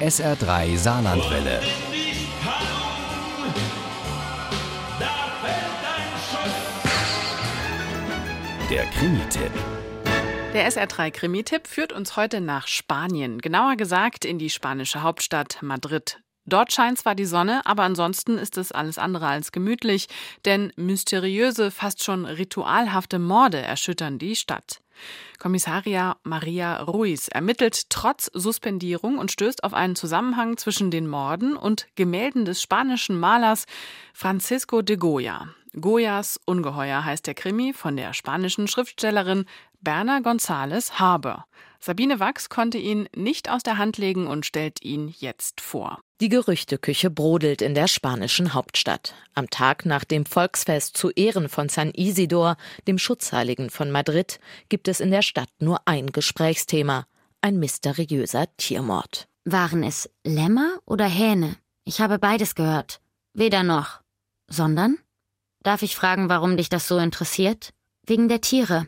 SR3 Saarlandwelle. Der Krimi-Tipp. Der SR3 Krimi-Tipp führt uns heute nach Spanien, genauer gesagt in die spanische Hauptstadt Madrid. Dort scheint zwar die Sonne, aber ansonsten ist es alles andere als gemütlich, denn mysteriöse, fast schon ritualhafte Morde erschüttern die Stadt. Kommissaria Maria Ruiz ermittelt trotz Suspendierung und stößt auf einen Zusammenhang zwischen den Morden und Gemälden des spanischen Malers Francisco de Goya. Goyas Ungeheuer heißt der Krimi von der spanischen Schriftstellerin Berna González Haber. Sabine Wachs konnte ihn nicht aus der Hand legen und stellt ihn jetzt vor. Die Gerüchteküche brodelt in der spanischen Hauptstadt. Am Tag nach dem Volksfest zu Ehren von San Isidor, dem Schutzheiligen von Madrid, gibt es in der Stadt nur ein Gesprächsthema: ein mysteriöser Tiermord. Waren es Lämmer oder Hähne? Ich habe beides gehört. Weder noch. Sondern? Darf ich fragen, warum dich das so interessiert? Wegen der Tiere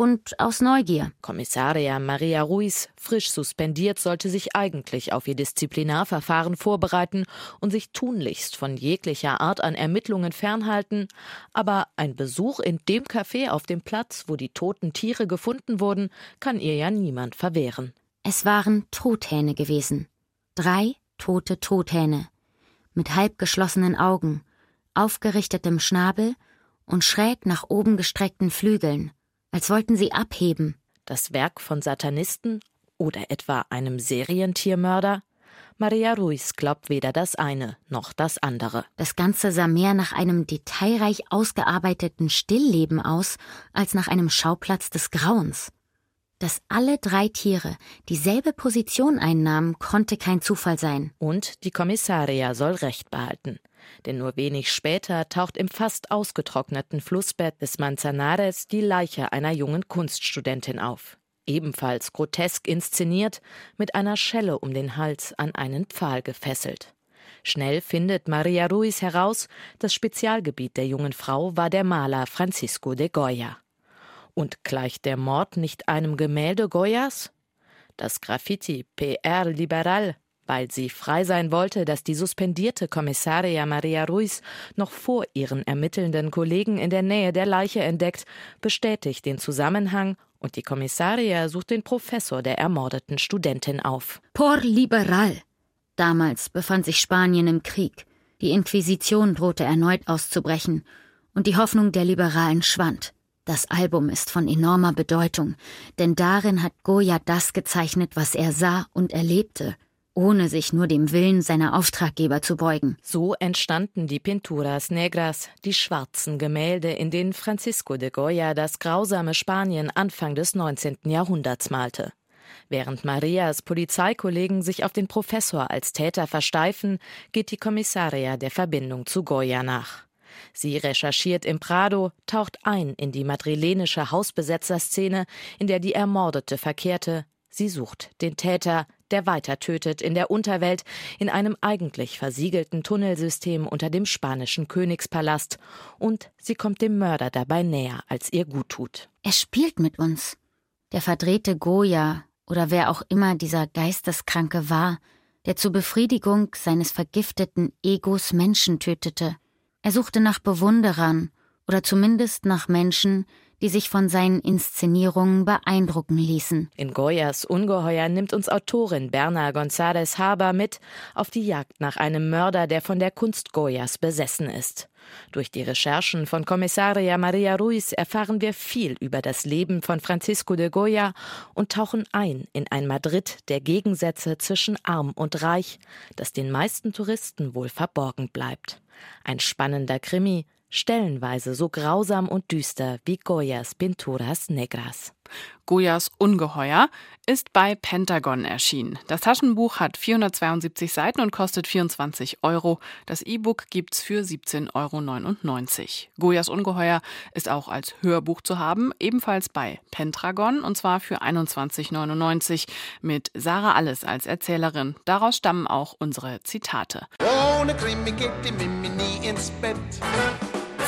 und aus Neugier. Kommissaria Maria Ruiz, frisch suspendiert, sollte sich eigentlich auf ihr Disziplinarverfahren vorbereiten und sich tunlichst von jeglicher Art an Ermittlungen fernhalten. Aber ein Besuch in dem Café auf dem Platz, wo die toten Tiere gefunden wurden, kann ihr ja niemand verwehren. Es waren Tothähne gewesen. Drei tote Tothähne. Mit halb geschlossenen Augen, aufgerichtetem Schnabel und schräg nach oben gestreckten Flügeln als wollten sie abheben. Das Werk von Satanisten oder etwa einem Serientiermörder? Maria Ruiz glaubt weder das eine noch das andere. Das Ganze sah mehr nach einem detailreich ausgearbeiteten Stillleben aus, als nach einem Schauplatz des Grauens. Dass alle drei Tiere dieselbe Position einnahmen, konnte kein Zufall sein. Und die Kommissaria soll Recht behalten. Denn nur wenig später taucht im fast ausgetrockneten Flussbett des Manzanares die Leiche einer jungen Kunststudentin auf. Ebenfalls grotesk inszeniert, mit einer Schelle um den Hals an einen Pfahl gefesselt. Schnell findet Maria Ruiz heraus, das Spezialgebiet der jungen Frau war der Maler Francisco de Goya. Und gleicht der Mord nicht einem Gemälde Goyas? Das Graffiti PR Liberal weil sie frei sein wollte, dass die suspendierte Kommissaria Maria Ruiz noch vor ihren ermittelnden Kollegen in der Nähe der Leiche entdeckt, bestätigt den Zusammenhang und die Kommissaria sucht den Professor der ermordeten Studentin auf. Por liberal. Damals befand sich Spanien im Krieg. Die Inquisition drohte erneut auszubrechen und die Hoffnung der Liberalen schwand. Das Album ist von enormer Bedeutung, denn darin hat Goya das gezeichnet, was er sah und erlebte ohne sich nur dem Willen seiner Auftraggeber zu beugen. So entstanden die Pinturas Negras, die schwarzen Gemälde, in denen Francisco de Goya das grausame Spanien Anfang des 19. Jahrhunderts malte. Während Marias Polizeikollegen sich auf den Professor als Täter versteifen, geht die Kommissaria der Verbindung zu Goya nach. Sie recherchiert im Prado, taucht ein in die madrilenische Hausbesetzerszene, in der die Ermordete verkehrte. Sie sucht den Täter, der weiter tötet in der Unterwelt, in einem eigentlich versiegelten Tunnelsystem unter dem spanischen Königspalast, und sie kommt dem Mörder dabei näher, als ihr gut tut. Er spielt mit uns. Der verdrehte Goya oder wer auch immer dieser Geisteskranke war, der zur Befriedigung seines vergifteten Egos Menschen tötete. Er suchte nach Bewunderern oder zumindest nach Menschen, die sich von seinen Inszenierungen beeindrucken ließen. In Goyas Ungeheuer nimmt uns Autorin Berna González Haber mit auf die Jagd nach einem Mörder, der von der Kunst Goyas besessen ist. Durch die Recherchen von Kommissaria Maria Ruiz erfahren wir viel über das Leben von Francisco de Goya und tauchen ein in ein Madrid der Gegensätze zwischen arm und reich, das den meisten Touristen wohl verborgen bleibt. Ein spannender Krimi, stellenweise so grausam und düster wie Goyas Pinturas Negras. Goyas Ungeheuer ist bei Pentagon erschienen. Das Taschenbuch hat 472 Seiten und kostet 24 Euro. Das E-Book gibt's für 17,99 Euro. Goyas Ungeheuer ist auch als Hörbuch zu haben, ebenfalls bei Pentagon und zwar für 21,99 mit Sarah Alles als Erzählerin. Daraus stammen auch unsere Zitate. Ohne Krimi geht die Mimi nie ins Bett